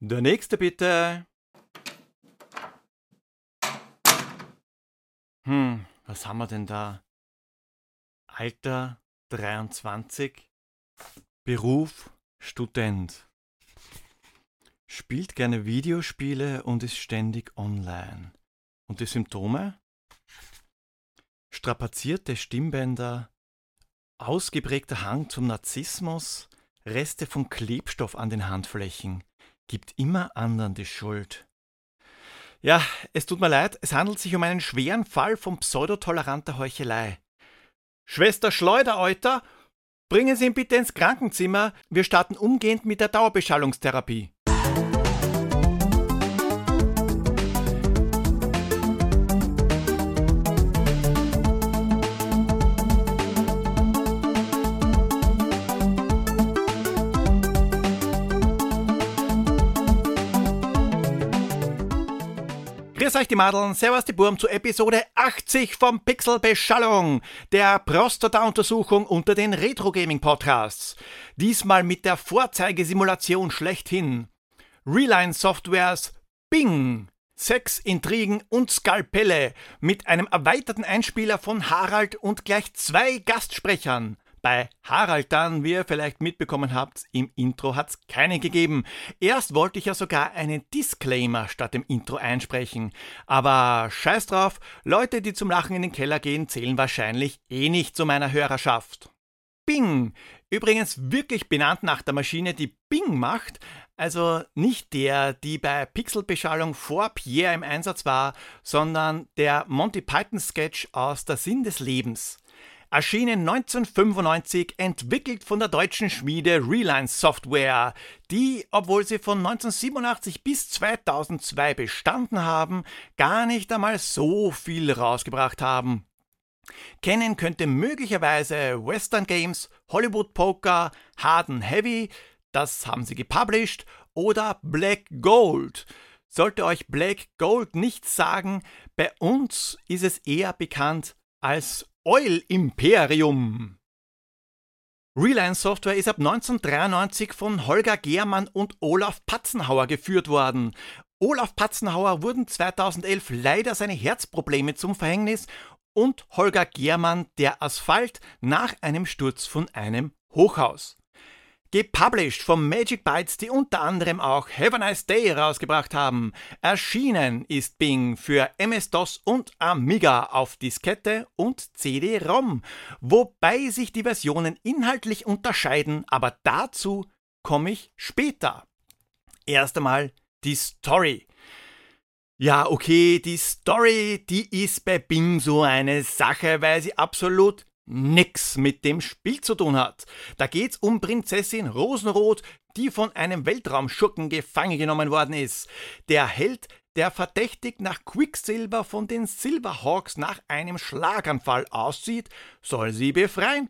Der nächste bitte. Hm, was haben wir denn da? Alter 23, Beruf Student. Spielt gerne Videospiele und ist ständig online. Und die Symptome? Strapazierte Stimmbänder, ausgeprägter Hang zum Narzissmus, Reste von Klebstoff an den Handflächen, gibt immer anderen die Schuld. Ja, es tut mir leid, es handelt sich um einen schweren Fall von pseudotoleranter Heuchelei. Schwester Schleudereuter, bringen Sie ihn bitte ins Krankenzimmer, wir starten umgehend mit der Dauerbeschallungstherapie. Grüß euch die Madeln, servus die Burm zu Episode 80 vom Pixel Beschallung, der Prostata-Untersuchung unter den Retro-Gaming-Podcasts. Diesmal mit der Vorzeigesimulation schlechthin. Reline Softwares Bing. Sex, Intrigen und Skalpelle mit einem erweiterten Einspieler von Harald und gleich zwei Gastsprechern. Bei Harald dann, wie ihr vielleicht mitbekommen habt, im Intro hat's keine gegeben. Erst wollte ich ja sogar einen Disclaimer statt dem Intro einsprechen. Aber scheiß drauf, Leute, die zum Lachen in den Keller gehen, zählen wahrscheinlich eh nicht zu meiner Hörerschaft. Bing! Übrigens wirklich benannt nach der Maschine, die Bing macht, also nicht der, die bei Pixelbeschallung vor Pierre im Einsatz war, sondern der Monty Python Sketch aus Der Sinn des Lebens erschienen 1995, entwickelt von der deutschen Schmiede Reline Software, die, obwohl sie von 1987 bis 2002 bestanden haben, gar nicht einmal so viel rausgebracht haben. Kennen könnte möglicherweise Western Games, Hollywood Poker, Hard Heavy, das haben sie gepublished, oder Black Gold. Sollte euch Black Gold nichts sagen, bei uns ist es eher bekannt als Oil Imperium. Reline Software ist ab 1993 von Holger Gehrmann und Olaf Patzenhauer geführt worden. Olaf Patzenhauer wurden 2011 leider seine Herzprobleme zum Verhängnis und Holger Gehrmann der Asphalt nach einem Sturz von einem Hochhaus. Gepublished von Magic Bytes, die unter anderem auch Have a Nice Day rausgebracht haben. Erschienen ist Bing für MS-DOS und Amiga auf Diskette und CD-ROM, wobei sich die Versionen inhaltlich unterscheiden, aber dazu komme ich später. Erst einmal die Story. Ja, okay, die Story, die ist bei Bing so eine Sache, weil sie absolut nix mit dem Spiel zu tun hat. Da geht's um Prinzessin Rosenrot, die von einem Weltraumschurken gefangen genommen worden ist. Der Held, der verdächtig nach Quicksilver von den Silverhawks nach einem Schlaganfall aussieht, soll sie befreien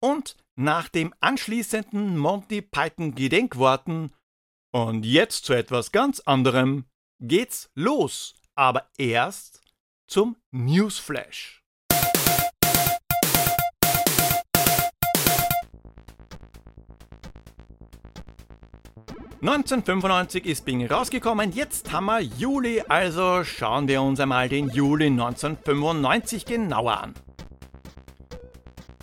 und nach dem anschließenden Monty Python Gedenkworten und jetzt zu etwas ganz anderem geht's los, aber erst zum Newsflash. 1995 ist Bing rausgekommen, jetzt haben wir Juli, also schauen wir uns einmal den Juli 1995 genauer an.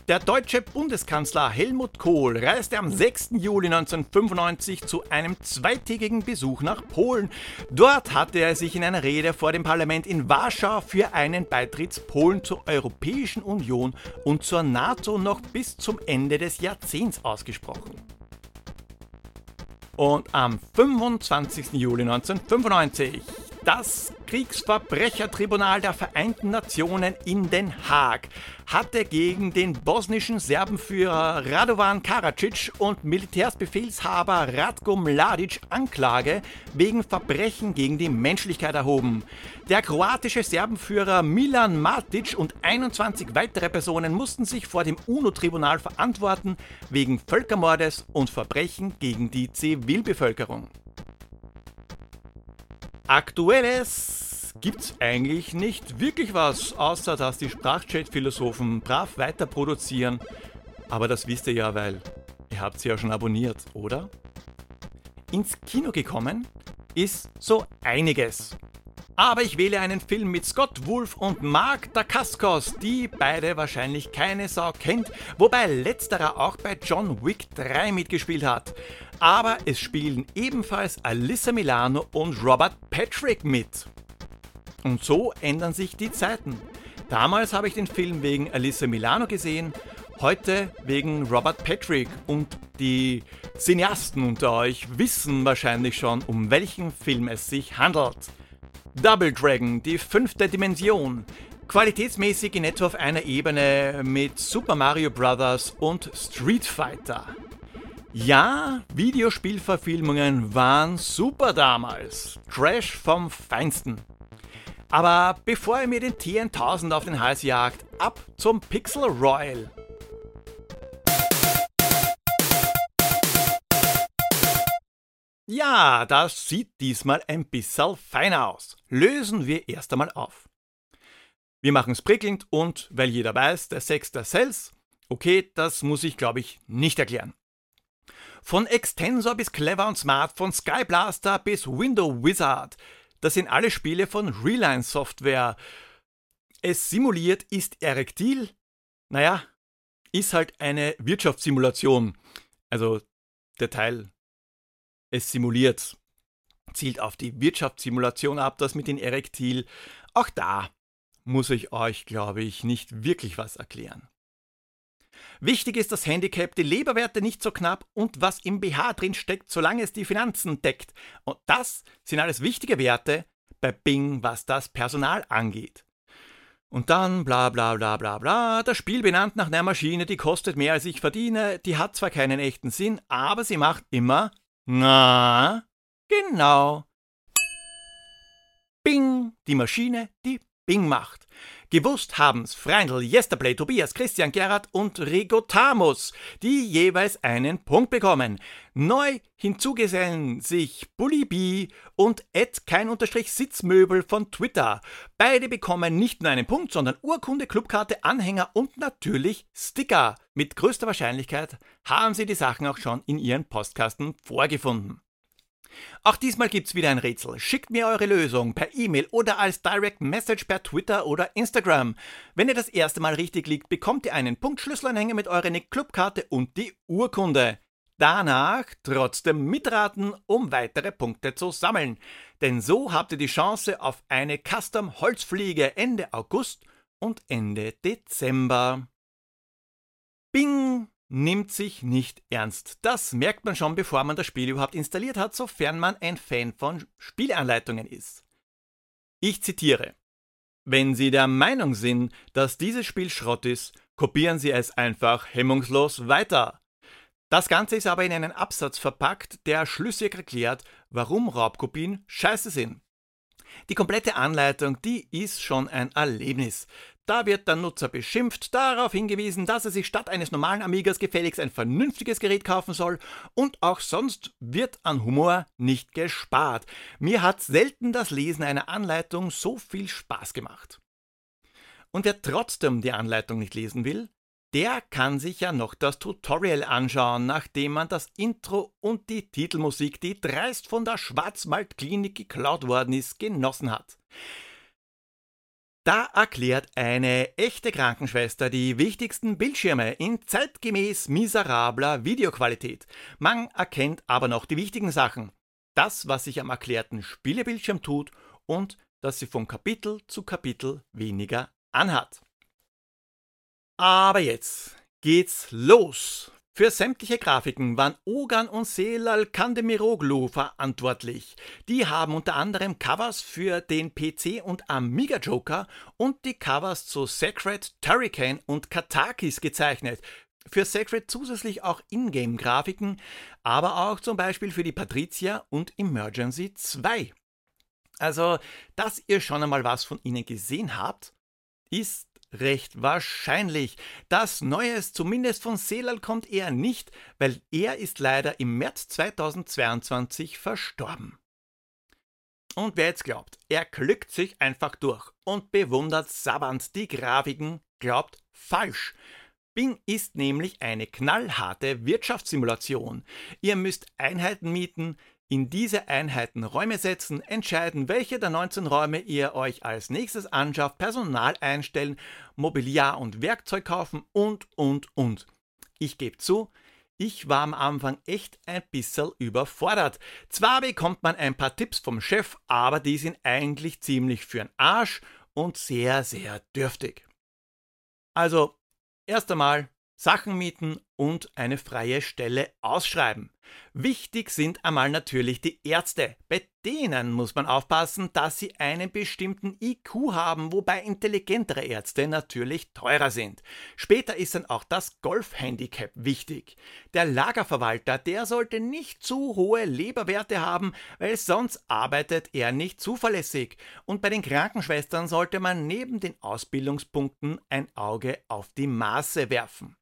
Der deutsche Bundeskanzler Helmut Kohl reiste am 6. Juli 1995 zu einem zweitägigen Besuch nach Polen. Dort hatte er sich in einer Rede vor dem Parlament in Warschau für einen Beitritt Polen zur Europäischen Union und zur NATO noch bis zum Ende des Jahrzehnts ausgesprochen. Und am 25. Juli 1995 das Kriegsverbrechertribunal der Vereinten Nationen in Den Haag hatte gegen den bosnischen Serbenführer Radovan Karadzic und Militärsbefehlshaber Ratko Mladic Anklage wegen Verbrechen gegen die Menschlichkeit erhoben. Der kroatische Serbenführer Milan Matic und 21 weitere Personen mussten sich vor dem UNO-Tribunal verantworten wegen Völkermordes und Verbrechen gegen die Zivilbevölkerung. Aktuelles gibt's eigentlich nicht wirklich was, außer dass die Sprachchat-Philosophen brav weiter produzieren. Aber das wisst ihr ja, weil ihr habt sie ja schon abonniert, oder? ins Kino gekommen ist so einiges. Aber ich wähle einen Film mit Scott Wolf und Mark Dacascos, die beide wahrscheinlich keine Sau kennt, wobei letzterer auch bei John Wick 3 mitgespielt hat. Aber es spielen ebenfalls Alyssa Milano und Robert Patrick mit. Und so ändern sich die Zeiten. Damals habe ich den Film wegen Alyssa Milano gesehen, heute wegen Robert Patrick und die Cineasten unter euch wissen wahrscheinlich schon, um welchen Film es sich handelt. Double Dragon, die fünfte Dimension. Qualitätsmäßig in etwa auf einer Ebene mit Super Mario Bros. und Street Fighter. Ja, Videospielverfilmungen waren super damals. Trash vom Feinsten. Aber bevor ihr mir den T1000 auf den Hals jagt, ab zum Pixel Royal. Ja, das sieht diesmal ein bisschen feiner aus. Lösen wir erst einmal auf. Wir machen es prickelnd und, weil jeder weiß, der Sex der Cells, okay, das muss ich glaube ich nicht erklären. Von Extensor bis Clever und Smart, von Skyblaster bis Window Wizard, das sind alle Spiele von Reline Software. Es simuliert, ist erektil, naja, ist halt eine Wirtschaftssimulation. Also der Teil es simuliert. Zielt auf die Wirtschaftssimulation ab, das mit den Erektil. Auch da muss ich euch, glaube ich, nicht wirklich was erklären. Wichtig ist das Handicap, die Leberwerte nicht so knapp und was im BH drin steckt, solange es die Finanzen deckt. Und das sind alles wichtige Werte bei Bing, was das Personal angeht. Und dann bla bla bla bla bla, das Spiel benannt nach einer Maschine, die kostet mehr als ich verdiene, die hat zwar keinen echten Sinn, aber sie macht immer na, genau. Bing, die Maschine, die Bing macht. Gewusst haben's Freindl, Yesterplay, Tobias, Christian Gerhard und Rigotamus, die jeweils einen Punkt bekommen. Neu hinzugesellen sich Bully B und Ed kein Unterstrich Sitzmöbel von Twitter. Beide bekommen nicht nur einen Punkt, sondern Urkunde, Clubkarte, Anhänger und natürlich Sticker. Mit größter Wahrscheinlichkeit haben sie die Sachen auch schon in ihren Postkasten vorgefunden. Auch diesmal gibt's wieder ein Rätsel. Schickt mir eure Lösung per E-Mail oder als Direct Message per Twitter oder Instagram. Wenn ihr das erste Mal richtig liegt, bekommt ihr einen Punktschlüsselanhänger mit eurer Nick Clubkarte und die Urkunde. Danach trotzdem mitraten, um weitere Punkte zu sammeln. Denn so habt ihr die Chance auf eine Custom Holzfliege Ende August und Ende Dezember. Bing! Nimmt sich nicht ernst. Das merkt man schon, bevor man das Spiel überhaupt installiert hat, sofern man ein Fan von Spieleanleitungen ist. Ich zitiere. Wenn Sie der Meinung sind, dass dieses Spiel Schrott ist, kopieren Sie es einfach hemmungslos weiter. Das Ganze ist aber in einen Absatz verpackt, der schlüssig erklärt, warum Raubkopien scheiße sind. Die komplette Anleitung, die ist schon ein Erlebnis. Da wird der Nutzer beschimpft, darauf hingewiesen, dass er sich statt eines normalen Amigas gefälligst ein vernünftiges Gerät kaufen soll und auch sonst wird an Humor nicht gespart. Mir hat selten das Lesen einer Anleitung so viel Spaß gemacht. Und wer trotzdem die Anleitung nicht lesen will, der kann sich ja noch das Tutorial anschauen, nachdem man das Intro und die Titelmusik, die dreist von der Schwarzwaldklinik geklaut worden ist, genossen hat. Da erklärt eine echte Krankenschwester die wichtigsten Bildschirme in zeitgemäß miserabler Videoqualität. Man erkennt aber noch die wichtigen Sachen. Das, was sich am erklärten Spielebildschirm tut und dass sie von Kapitel zu Kapitel weniger anhat. Aber jetzt geht's los. Für sämtliche Grafiken waren Ogan und Selal Kandemiroglu verantwortlich. Die haben unter anderem Covers für den PC und Amiga Joker und die Covers zu Sacred, Turricane und Katakis gezeichnet. Für Sacred zusätzlich auch Ingame-Grafiken, aber auch zum Beispiel für die Patricia und Emergency 2. Also, dass ihr schon einmal was von ihnen gesehen habt, ist recht wahrscheinlich. Das Neues, zumindest von Selal, kommt eher nicht, weil er ist leider im März 2022 verstorben. Und wer jetzt glaubt, er klickt sich einfach durch und bewundert sabbernd die Grafiken, glaubt falsch. Bing ist nämlich eine knallharte Wirtschaftssimulation. Ihr müsst Einheiten mieten, in diese Einheiten Räume setzen, entscheiden, welche der 19 Räume ihr euch als nächstes anschafft, Personal einstellen, Mobiliar und Werkzeug kaufen und, und, und. Ich gebe zu, ich war am Anfang echt ein bisschen überfordert. Zwar bekommt man ein paar Tipps vom Chef, aber die sind eigentlich ziemlich für'n Arsch und sehr, sehr dürftig. Also, erst einmal Sachen mieten und eine freie Stelle ausschreiben. Wichtig sind einmal natürlich die Ärzte. Bei denen muss man aufpassen, dass sie einen bestimmten IQ haben, wobei intelligentere Ärzte natürlich teurer sind. Später ist dann auch das Golfhandicap wichtig. Der Lagerverwalter, der sollte nicht zu hohe Leberwerte haben, weil sonst arbeitet er nicht zuverlässig. Und bei den Krankenschwestern sollte man neben den Ausbildungspunkten ein Auge auf die Maße werfen.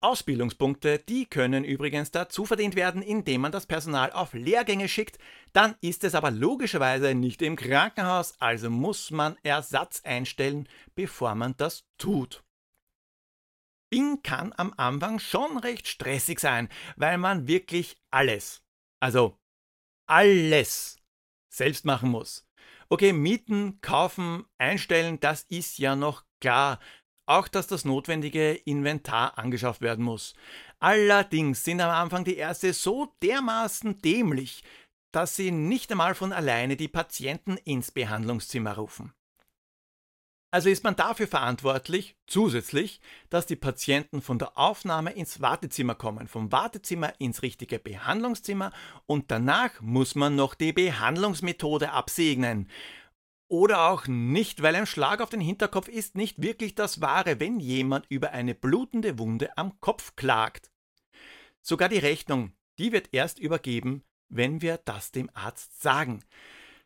Ausbildungspunkte, die können übrigens dazu verdient werden, indem man das Personal auf Lehrgänge schickt, dann ist es aber logischerweise nicht im Krankenhaus, also muss man Ersatz einstellen, bevor man das tut. Bing kann am Anfang schon recht stressig sein, weil man wirklich alles, also alles selbst machen muss. Okay, mieten, kaufen, einstellen, das ist ja noch klar auch dass das notwendige Inventar angeschafft werden muss. Allerdings sind am Anfang die Ärzte so dermaßen dämlich, dass sie nicht einmal von alleine die Patienten ins Behandlungszimmer rufen. Also ist man dafür verantwortlich, zusätzlich, dass die Patienten von der Aufnahme ins Wartezimmer kommen, vom Wartezimmer ins richtige Behandlungszimmer und danach muss man noch die Behandlungsmethode absegnen. Oder auch nicht, weil ein Schlag auf den Hinterkopf ist nicht wirklich das Wahre, wenn jemand über eine blutende Wunde am Kopf klagt. Sogar die Rechnung, die wird erst übergeben, wenn wir das dem Arzt sagen.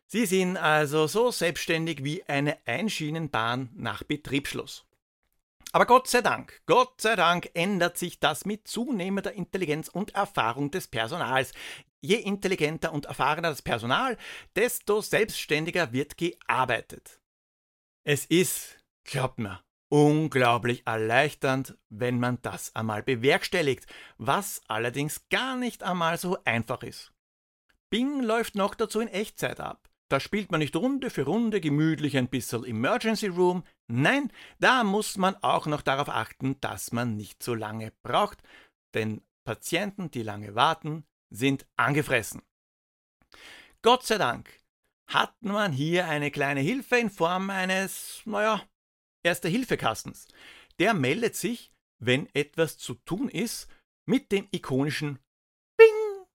Sie sind also so selbstständig wie eine Einschienenbahn nach Betriebsschluss. Aber Gott sei Dank, Gott sei Dank ändert sich das mit zunehmender Intelligenz und Erfahrung des Personals. Je intelligenter und erfahrener das Personal, desto selbstständiger wird gearbeitet. Es ist, glaubt mir, unglaublich erleichternd, wenn man das einmal bewerkstelligt, was allerdings gar nicht einmal so einfach ist. Bing läuft noch dazu in Echtzeit ab. Da spielt man nicht Runde für Runde gemütlich ein bisschen Emergency Room. Nein, da muss man auch noch darauf achten, dass man nicht so lange braucht, denn Patienten, die lange warten, sind angefressen. Gott sei Dank hat man hier eine kleine Hilfe in Form eines, naja, Erste-Hilfe-Kastens. Der meldet sich, wenn etwas zu tun ist, mit dem ikonischen Bing.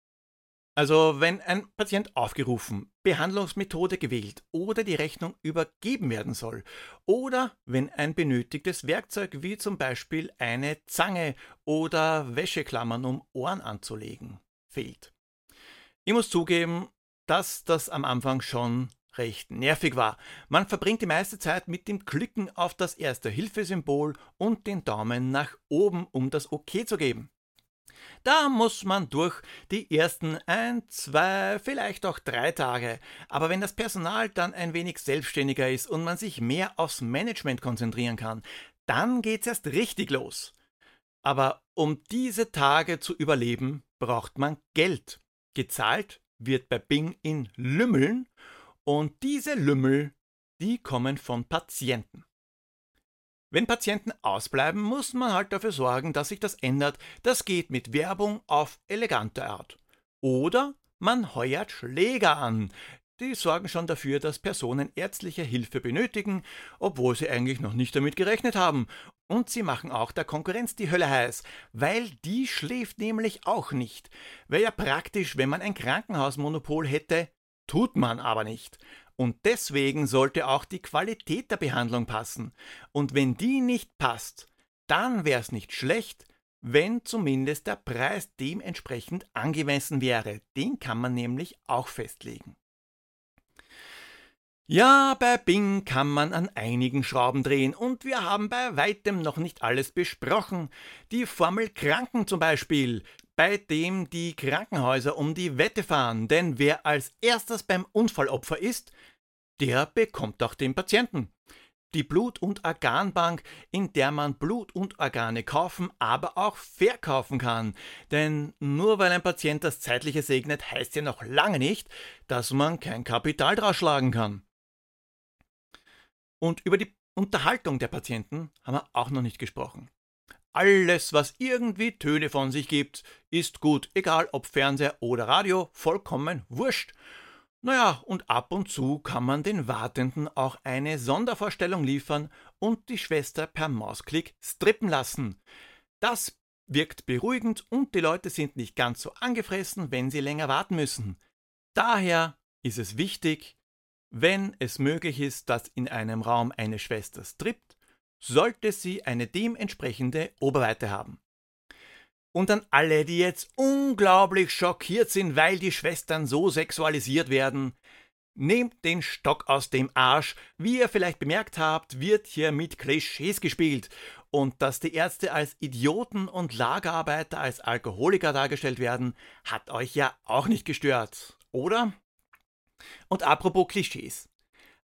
Also wenn ein Patient aufgerufen, Behandlungsmethode gewählt oder die Rechnung übergeben werden soll oder wenn ein benötigtes Werkzeug wie zum Beispiel eine Zange oder Wäscheklammern um Ohren anzulegen fehlt. Ich muss zugeben, dass das am Anfang schon recht nervig war. Man verbringt die meiste Zeit mit dem Klicken auf das erste Hilfesymbol und den Daumen nach oben, um das OK zu geben. Da muss man durch die ersten ein, zwei, vielleicht auch drei Tage. Aber wenn das Personal dann ein wenig selbstständiger ist und man sich mehr aufs Management konzentrieren kann, dann geht's erst richtig los. Aber um diese Tage zu überleben, braucht man Geld. Gezahlt wird bei Bing in Lümmeln und diese Lümmel, die kommen von Patienten. Wenn Patienten ausbleiben, muss man halt dafür sorgen, dass sich das ändert. Das geht mit Werbung auf elegante Art. Oder man heuert Schläger an, die sorgen schon dafür, dass Personen ärztliche Hilfe benötigen, obwohl sie eigentlich noch nicht damit gerechnet haben. Und sie machen auch der Konkurrenz die Hölle heiß, weil die schläft nämlich auch nicht. Wäre ja praktisch, wenn man ein Krankenhausmonopol hätte, tut man aber nicht. Und deswegen sollte auch die Qualität der Behandlung passen. Und wenn die nicht passt, dann wäre es nicht schlecht, wenn zumindest der Preis dementsprechend angemessen wäre. Den kann man nämlich auch festlegen. Ja, bei Bing kann man an einigen Schrauben drehen und wir haben bei weitem noch nicht alles besprochen. Die Formel Kranken zum Beispiel, bei dem die Krankenhäuser um die Wette fahren, denn wer als erstes beim Unfallopfer ist, der bekommt auch den Patienten. die Blut- und Organbank, in der man Blut und Organe kaufen, aber auch verkaufen kann. Denn nur weil ein Patient das Zeitliche segnet, heißt ja noch lange nicht, dass man kein Kapital draus schlagen kann. Und über die Unterhaltung der Patienten haben wir auch noch nicht gesprochen. Alles, was irgendwie Töne von sich gibt, ist gut, egal ob Fernseher oder Radio, vollkommen wurscht. Naja, und ab und zu kann man den Wartenden auch eine Sondervorstellung liefern und die Schwester per Mausklick strippen lassen. Das wirkt beruhigend und die Leute sind nicht ganz so angefressen, wenn sie länger warten müssen. Daher ist es wichtig, wenn es möglich ist, dass in einem Raum eine Schwester strippt, sollte sie eine dementsprechende Oberweite haben. Und an alle, die jetzt unglaublich schockiert sind, weil die Schwestern so sexualisiert werden, nehmt den Stock aus dem Arsch. Wie ihr vielleicht bemerkt habt, wird hier mit Klischees gespielt. Und dass die Ärzte als Idioten und Lagerarbeiter als Alkoholiker dargestellt werden, hat euch ja auch nicht gestört, oder? Und apropos Klischees.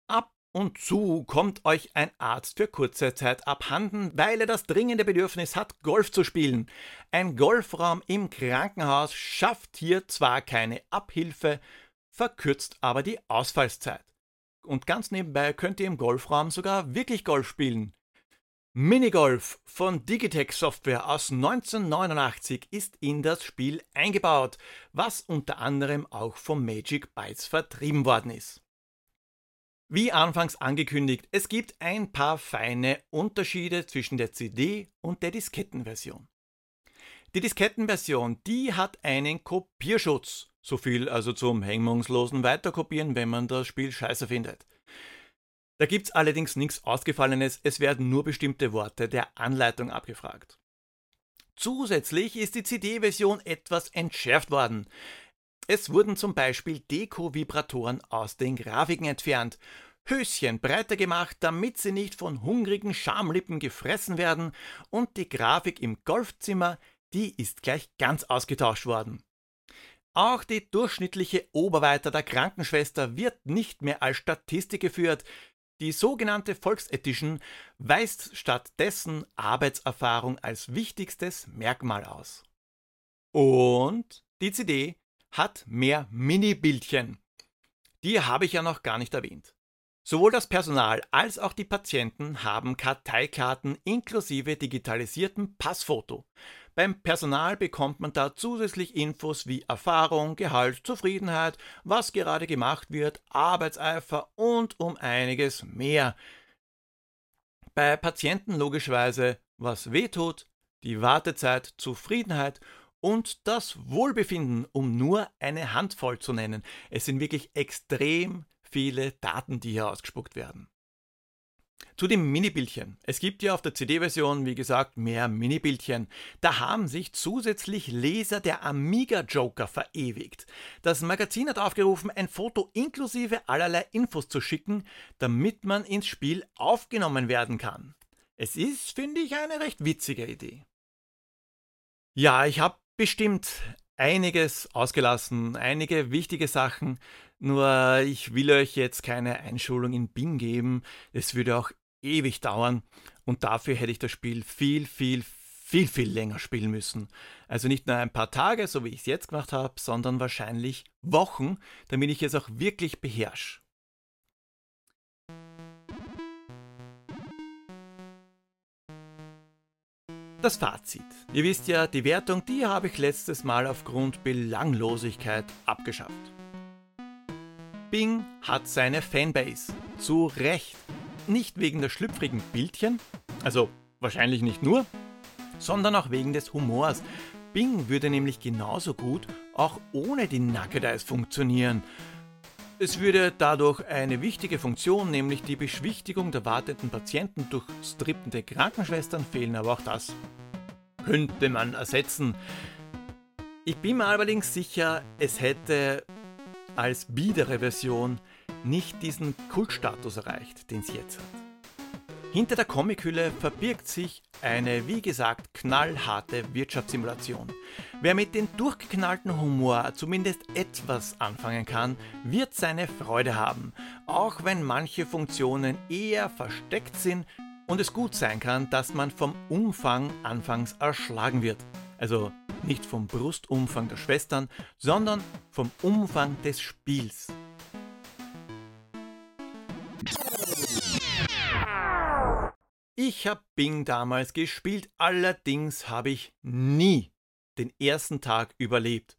Ab und zu kommt euch ein Arzt für kurze Zeit abhanden, weil er das dringende Bedürfnis hat, Golf zu spielen. Ein Golfraum im Krankenhaus schafft hier zwar keine Abhilfe, verkürzt aber die Ausfallszeit. Und ganz nebenbei könnt ihr im Golfraum sogar wirklich Golf spielen. Minigolf von Digitech Software aus 1989 ist in das Spiel eingebaut, was unter anderem auch vom Magic Bytes vertrieben worden ist. Wie anfangs angekündigt, es gibt ein paar feine Unterschiede zwischen der CD und der Diskettenversion. Die Diskettenversion, die hat einen Kopierschutz. So viel also zum hemmungslosen Weiterkopieren, wenn man das Spiel scheiße findet. Da gibt's allerdings nichts Ausgefallenes, es werden nur bestimmte Worte der Anleitung abgefragt. Zusätzlich ist die CD-Version etwas entschärft worden. Es wurden zum Beispiel Deko-Vibratoren aus den Grafiken entfernt, Höschen breiter gemacht, damit sie nicht von hungrigen Schamlippen gefressen werden, und die Grafik im Golfzimmer, die ist gleich ganz ausgetauscht worden. Auch die durchschnittliche Oberweite der Krankenschwester wird nicht mehr als Statistik geführt. Die sogenannte Volksedition weist stattdessen Arbeitserfahrung als wichtigstes Merkmal aus. Und die CD hat mehr Mini-Bildchen. Die habe ich ja noch gar nicht erwähnt. Sowohl das Personal als auch die Patienten haben Karteikarten inklusive digitalisiertem Passfoto. Beim Personal bekommt man da zusätzlich Infos wie Erfahrung, Gehalt, Zufriedenheit, was gerade gemacht wird, Arbeitseifer und um einiges mehr. Bei Patienten logischerweise, was wehtut, die Wartezeit, Zufriedenheit und das Wohlbefinden, um nur eine Handvoll zu nennen. Es sind wirklich extrem viele Daten, die hier ausgespuckt werden. Zu dem Minibildchen. Es gibt ja auf der CD-Version, wie gesagt, mehr Minibildchen. Da haben sich zusätzlich Leser der Amiga Joker verewigt. Das Magazin hat aufgerufen, ein Foto inklusive allerlei Infos zu schicken, damit man ins Spiel aufgenommen werden kann. Es ist, finde ich, eine recht witzige Idee. Ja, ich habe bestimmt einiges ausgelassen, einige wichtige Sachen. Nur ich will euch jetzt keine Einschulung in Bing geben. Es würde auch ewig dauern und dafür hätte ich das Spiel viel, viel, viel, viel länger spielen müssen. Also nicht nur ein paar Tage, so wie ich es jetzt gemacht habe, sondern wahrscheinlich Wochen, damit ich es auch wirklich beherrsche. Das Fazit. Ihr wisst ja, die Wertung, die habe ich letztes Mal aufgrund Belanglosigkeit abgeschafft. Bing hat seine Fanbase. Zu Recht. Nicht wegen der schlüpfrigen Bildchen, also wahrscheinlich nicht nur, sondern auch wegen des Humors. Bing würde nämlich genauso gut auch ohne die Naked Eyes funktionieren. Es würde dadurch eine wichtige Funktion, nämlich die Beschwichtigung der wartenden Patienten durch strippende Krankenschwestern fehlen, aber auch das könnte man ersetzen. Ich bin mir allerdings sicher, es hätte als biedere Version nicht diesen Kultstatus erreicht, den sie jetzt hat. Hinter der Comichülle verbirgt sich eine, wie gesagt, knallharte Wirtschaftssimulation. Wer mit dem durchgeknallten Humor zumindest etwas anfangen kann, wird seine Freude haben, auch wenn manche Funktionen eher versteckt sind und es gut sein kann, dass man vom Umfang anfangs erschlagen wird. Also nicht vom Brustumfang der Schwestern, sondern vom Umfang des Spiels. Ich habe Bing damals gespielt, allerdings habe ich nie den ersten Tag überlebt.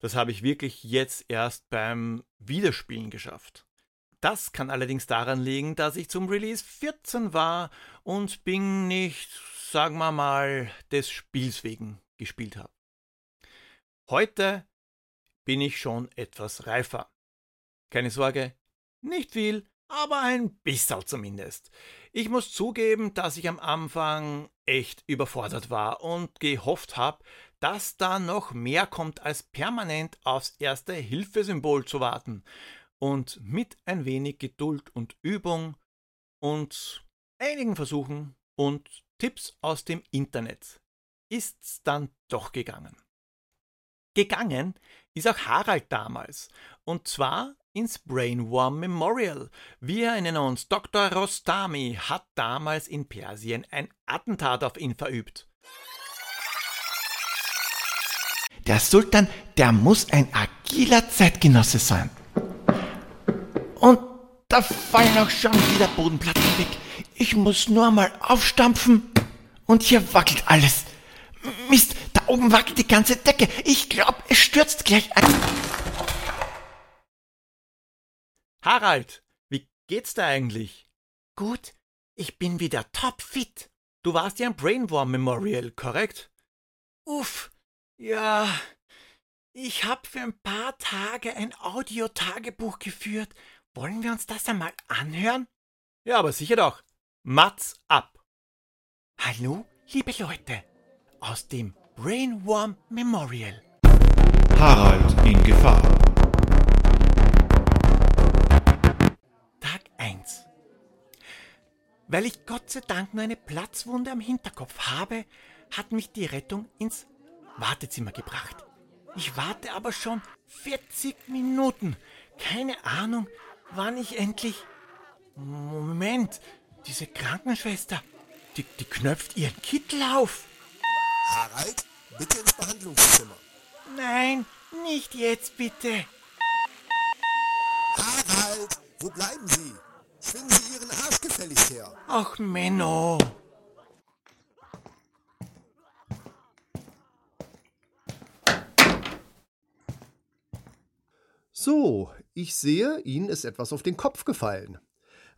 Das habe ich wirklich jetzt erst beim Wiederspielen geschafft. Das kann allerdings daran liegen, dass ich zum Release 14 war und Bing nicht, sagen wir mal, des Spiels wegen gespielt habe. Heute bin ich schon etwas reifer. Keine Sorge, nicht viel, aber ein bisschen zumindest. Ich muss zugeben, dass ich am Anfang echt überfordert war und gehofft habe, dass da noch mehr kommt, als permanent aufs erste Hilfesymbol zu warten. Und mit ein wenig Geduld und Übung und einigen Versuchen und Tipps aus dem Internet ist's dann doch gegangen. Gegangen ist auch Harald damals. Und zwar ins Brainworm Memorial. Wir erinnern uns, Dr. Rostami hat damals in Persien ein Attentat auf ihn verübt. Der Sultan, der muss ein agiler Zeitgenosse sein. Und da fallen auch schon wieder Bodenplatten weg. Ich muss nur mal aufstampfen und hier wackelt alles. Mist, da oben wackelt die ganze Decke. Ich glaube, es stürzt gleich ein. Harald, wie geht's dir eigentlich? Gut, ich bin wieder topfit. Du warst ja im Brainworm Memorial, korrekt? Uff, ja. Ich hab für ein paar Tage ein Audiotagebuch geführt. Wollen wir uns das einmal anhören? Ja, aber sicher doch. Mats ab. Hallo, liebe Leute, aus dem Brainworm Memorial. Harald in Gefahr. 1. Weil ich Gott sei Dank nur eine Platzwunde am Hinterkopf habe, hat mich die Rettung ins Wartezimmer gebracht. Ich warte aber schon 40 Minuten. Keine Ahnung, wann ich endlich. Moment, diese Krankenschwester, die, die knöpft ihren Kittel auf. Harald, bitte ins Behandlungszimmer. Nein, nicht jetzt bitte. Harald, wo bleiben Sie? Schwingen Sie Ihren Arsch gefälligst her. Ach, Menno. So, ich sehe, Ihnen ist etwas auf den Kopf gefallen.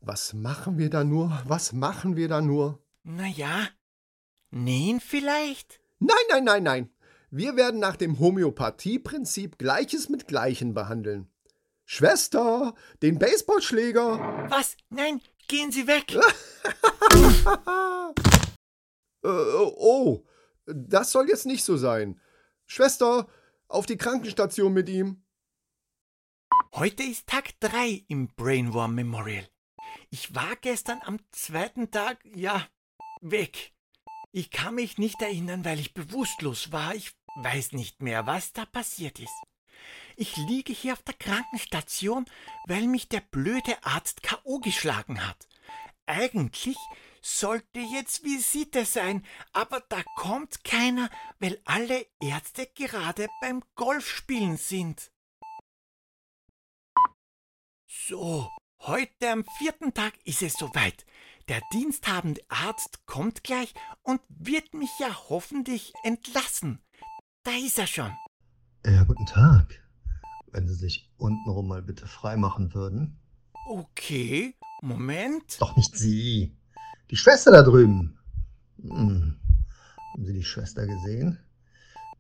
Was machen wir da nur? Was machen wir da nur? Na ja, nähen vielleicht? Nein, nein, nein, nein. Wir werden nach dem Homöopathieprinzip Gleiches mit Gleichen behandeln. Schwester, den Baseballschläger. Was? Nein, gehen Sie weg. äh, oh, das soll jetzt nicht so sein. Schwester, auf die Krankenstation mit ihm. Heute ist Tag 3 im Brainworm Memorial. Ich war gestern am zweiten Tag, ja, weg. Ich kann mich nicht erinnern, weil ich bewusstlos war. Ich weiß nicht mehr, was da passiert ist. Ich liege hier auf der Krankenstation, weil mich der blöde Arzt K.O. geschlagen hat. Eigentlich sollte jetzt Visite sein, aber da kommt keiner, weil alle Ärzte gerade beim Golfspielen sind. So, heute am vierten Tag ist es soweit. Der diensthabende Arzt kommt gleich und wird mich ja hoffentlich entlassen. Da ist er schon. Ja, guten Tag wenn Sie sich untenrum mal bitte freimachen würden. Okay, Moment. Doch nicht Sie. Die Schwester da drüben. Hm. Haben Sie die Schwester gesehen?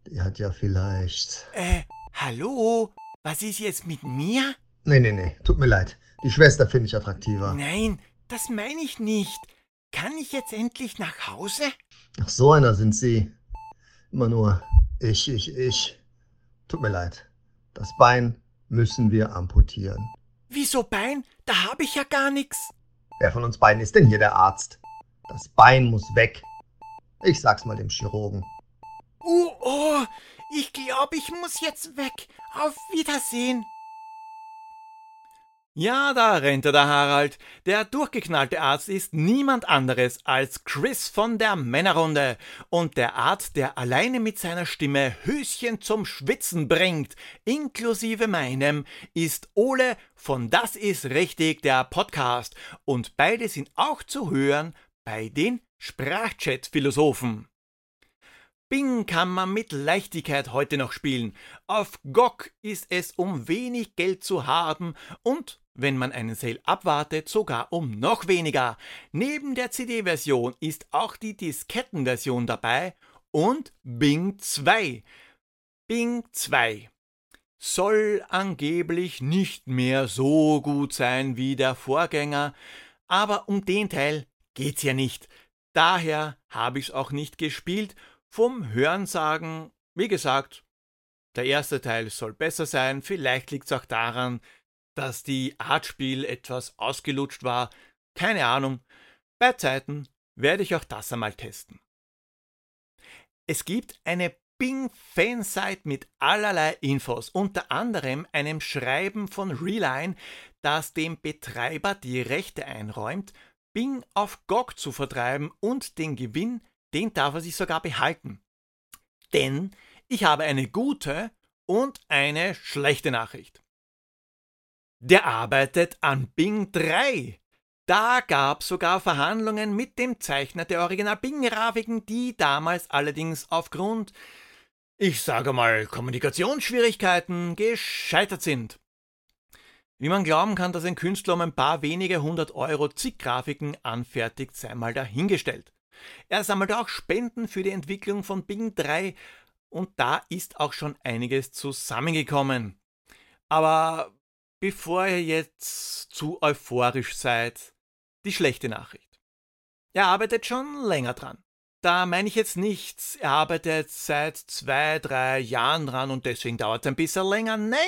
Die hat ja vielleicht. Äh, hallo? Was ist jetzt mit mir? Nee, nee, nee. Tut mir leid. Die Schwester finde ich attraktiver. Nein, das meine ich nicht. Kann ich jetzt endlich nach Hause? Ach, so einer sind Sie. Immer nur ich, ich, ich. Tut mir leid. Das Bein müssen wir amputieren. Wieso Bein? Da habe ich ja gar nichts. Wer von uns beiden ist denn hier der Arzt? Das Bein muss weg. Ich sag's mal dem Chirurgen. Uh, oh, ich glaube, ich muss jetzt weg. Auf Wiedersehen. Ja, da rennt er, der Harald. Der durchgeknallte Arzt ist niemand anderes als Chris von der Männerrunde. Und der Arzt, der alleine mit seiner Stimme Höschen zum Schwitzen bringt, inklusive meinem, ist Ole von Das ist richtig, der Podcast. Und beide sind auch zu hören bei den Sprachchat-Philosophen. Bing kann man mit Leichtigkeit heute noch spielen. Auf GOG ist es um wenig Geld zu haben und, wenn man einen Sale abwartet, sogar um noch weniger. Neben der CD-Version ist auch die Diskettenversion dabei und Bing 2. Bing 2 soll angeblich nicht mehr so gut sein wie der Vorgänger, aber um den Teil geht's ja nicht. Daher habe ich's auch nicht gespielt vom Hörensagen, wie gesagt, der erste Teil soll besser sein, vielleicht liegt es auch daran, dass die Artspiel etwas ausgelutscht war, keine Ahnung. Bei Zeiten werde ich auch das einmal testen. Es gibt eine Bing-Fansite mit allerlei Infos, unter anderem einem Schreiben von Reline, das dem Betreiber die Rechte einräumt, Bing auf GOG zu vertreiben und den Gewinn den darf er sich sogar behalten. Denn ich habe eine gute und eine schlechte Nachricht. Der arbeitet an Bing 3. Da gab sogar Verhandlungen mit dem Zeichner der Original Bing-Grafiken, die damals allerdings aufgrund, ich sage mal, Kommunikationsschwierigkeiten gescheitert sind. Wie man glauben kann, dass ein Künstler um ein paar wenige hundert Euro zig Grafiken anfertigt, sei mal dahingestellt. Er sammelt auch Spenden für die Entwicklung von Bing 3 und da ist auch schon einiges zusammengekommen. Aber bevor ihr jetzt zu euphorisch seid, die schlechte Nachricht. Er arbeitet schon länger dran. Da meine ich jetzt nichts, er arbeitet seit zwei, drei Jahren dran und deswegen dauert es ein bisschen länger. Nein,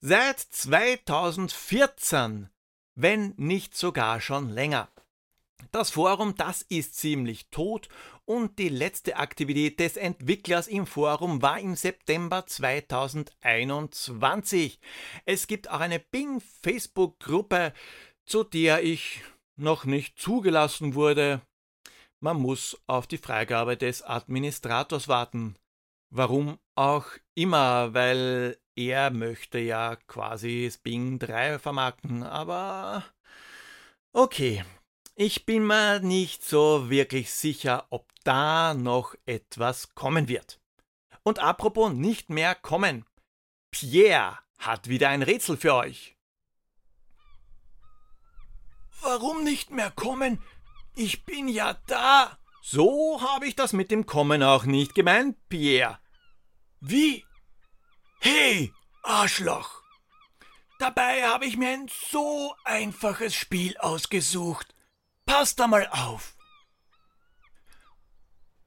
seit 2014, wenn nicht sogar schon länger. Das Forum, das ist ziemlich tot und die letzte Aktivität des Entwicklers im Forum war im September 2021. Es gibt auch eine Bing Facebook-Gruppe, zu der ich noch nicht zugelassen wurde. Man muss auf die Freigabe des Administrators warten. Warum auch immer, weil er möchte ja quasi Bing 3 vermarkten, aber okay, ich bin mir nicht so wirklich sicher, ob da noch etwas kommen wird. Und apropos nicht mehr kommen. Pierre hat wieder ein Rätsel für euch. Warum nicht mehr kommen? Ich bin ja da. So habe ich das mit dem Kommen auch nicht gemeint, Pierre. Wie? Hey, Arschloch! Dabei habe ich mir ein so einfaches Spiel ausgesucht. Passt da mal auf.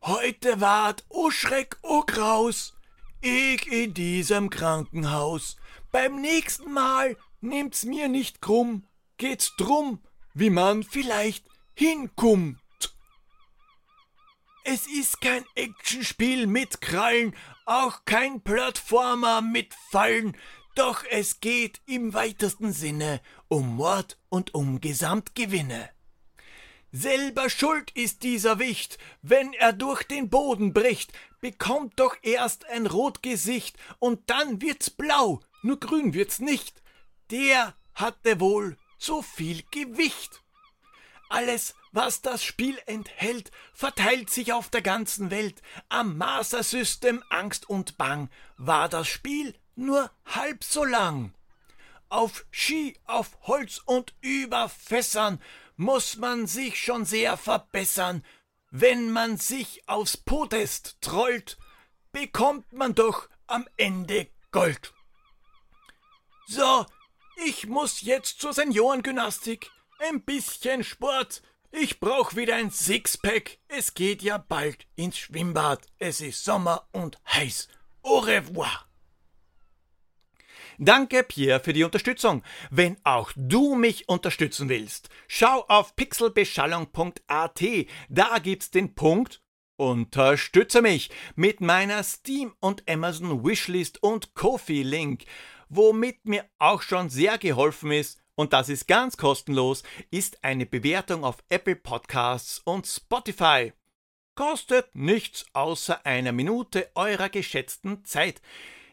Heute ward, o Schreck, o Graus, ich in diesem Krankenhaus. Beim nächsten Mal nimmt's mir nicht krumm, geht's drum, wie man vielleicht hinkummt. Es ist kein Actionspiel mit Krallen, auch kein Plattformer mit Fallen, doch es geht im weitesten Sinne um Mord und um Gesamtgewinne. Selber schuld ist dieser Wicht, wenn er durch den Boden bricht, bekommt doch erst ein Rotgesicht und dann wird's blau, nur grün wird's nicht. Der hatte wohl so viel Gewicht. Alles, was das Spiel enthält, verteilt sich auf der ganzen Welt. Am Master-System Angst und Bang war das Spiel nur halb so lang. Auf Ski, auf Holz und über Fässern muss man sich schon sehr verbessern. Wenn man sich aufs Podest trollt, bekommt man doch am Ende Gold. So, ich muss jetzt zur Seniorengymnastik. Ein bisschen Sport. Ich brauch wieder ein Sixpack. Es geht ja bald ins Schwimmbad. Es ist Sommer und heiß. Au revoir. Danke, Pierre, für die Unterstützung. Wenn auch du mich unterstützen willst, schau auf pixelbeschallung.at. Da gibt's den Punkt Unterstütze mich mit meiner Steam und Amazon Wishlist und Kofi Link. Womit mir auch schon sehr geholfen ist, und das ist ganz kostenlos, ist eine Bewertung auf Apple Podcasts und Spotify. Kostet nichts außer einer Minute eurer geschätzten Zeit.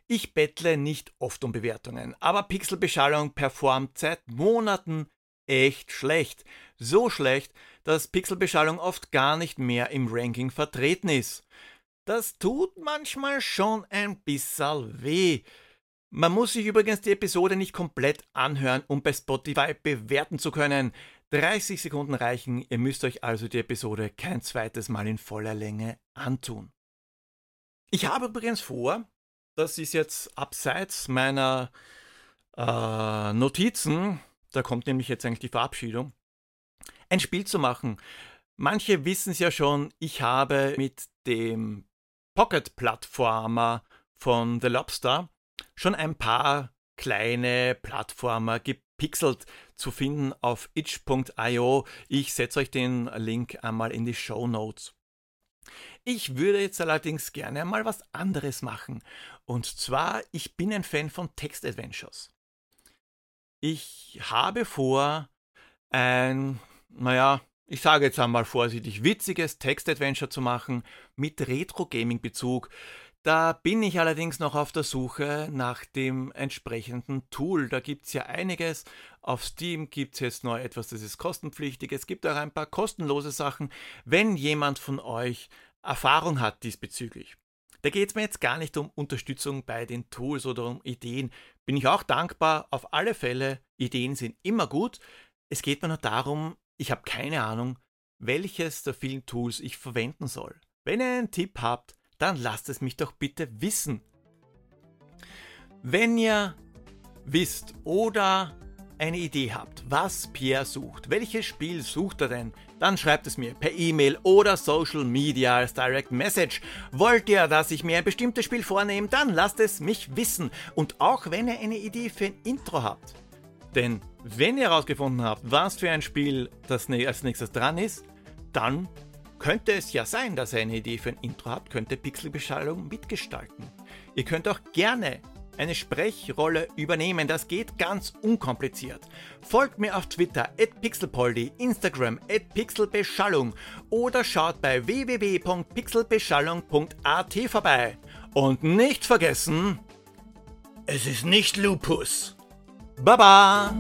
Ich bettle nicht oft um Bewertungen, aber Pixelbeschallung performt seit Monaten echt schlecht. So schlecht, dass Pixelbeschallung oft gar nicht mehr im Ranking vertreten ist. Das tut manchmal schon ein bisschen weh. Man muss sich übrigens die Episode nicht komplett anhören, um bei Spotify bewerten zu können. 30 Sekunden reichen, ihr müsst euch also die Episode kein zweites Mal in voller Länge antun. Ich habe übrigens vor, das ist jetzt abseits meiner äh, Notizen, da kommt nämlich jetzt eigentlich die Verabschiedung, ein Spiel zu machen. Manche wissen es ja schon, ich habe mit dem Pocket-Plattformer von The Lobster schon ein paar kleine Plattformer gepixelt zu finden auf itch.io. Ich setze euch den Link einmal in die Show Notes. Ich würde jetzt allerdings gerne mal was anderes machen. Und zwar, ich bin ein Fan von Text-Adventures. Ich habe vor, ein, naja, ich sage jetzt einmal vorsichtig, witziges Text-Adventure zu machen mit Retro-Gaming-Bezug. Da bin ich allerdings noch auf der Suche nach dem entsprechenden Tool. Da gibt es ja einiges. Auf Steam gibt es jetzt neu etwas, das ist kostenpflichtig. Es gibt auch ein paar kostenlose Sachen. Wenn jemand von euch Erfahrung hat diesbezüglich, da geht es mir jetzt gar nicht um Unterstützung bei den Tools oder um Ideen. Bin ich auch dankbar. Auf alle Fälle, Ideen sind immer gut. Es geht mir nur darum, ich habe keine Ahnung, welches der vielen Tools ich verwenden soll. Wenn ihr einen Tipp habt, dann lasst es mich doch bitte wissen. Wenn ihr wisst oder eine Idee habt, was Pierre sucht, welches Spiel sucht er denn, dann schreibt es mir per E-Mail oder Social Media als Direct Message. Wollt ihr, dass ich mir ein bestimmtes Spiel vornehme, dann lasst es mich wissen. Und auch wenn ihr eine Idee für ein Intro habt. Denn wenn ihr herausgefunden habt, was für ein Spiel das als nächstes dran ist, dann könnte es ja sein, dass ihr eine Idee für ein Intro habt, könnte Pixelbeschallung mitgestalten. Ihr könnt auch gerne eine Sprechrolle übernehmen. Das geht ganz unkompliziert. Folgt mir auf Twitter at pixelpoldi, Instagram at pixelbeschallung oder schaut bei www.pixelbeschallung.at vorbei. Und nicht vergessen, es ist nicht Lupus. Baba!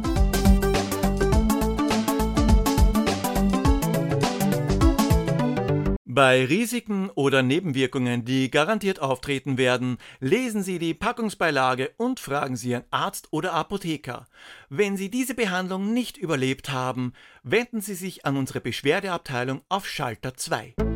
Bei Risiken oder Nebenwirkungen, die garantiert auftreten werden, lesen Sie die Packungsbeilage und fragen Sie Ihren Arzt oder Apotheker. Wenn Sie diese Behandlung nicht überlebt haben, wenden Sie sich an unsere Beschwerdeabteilung auf Schalter 2.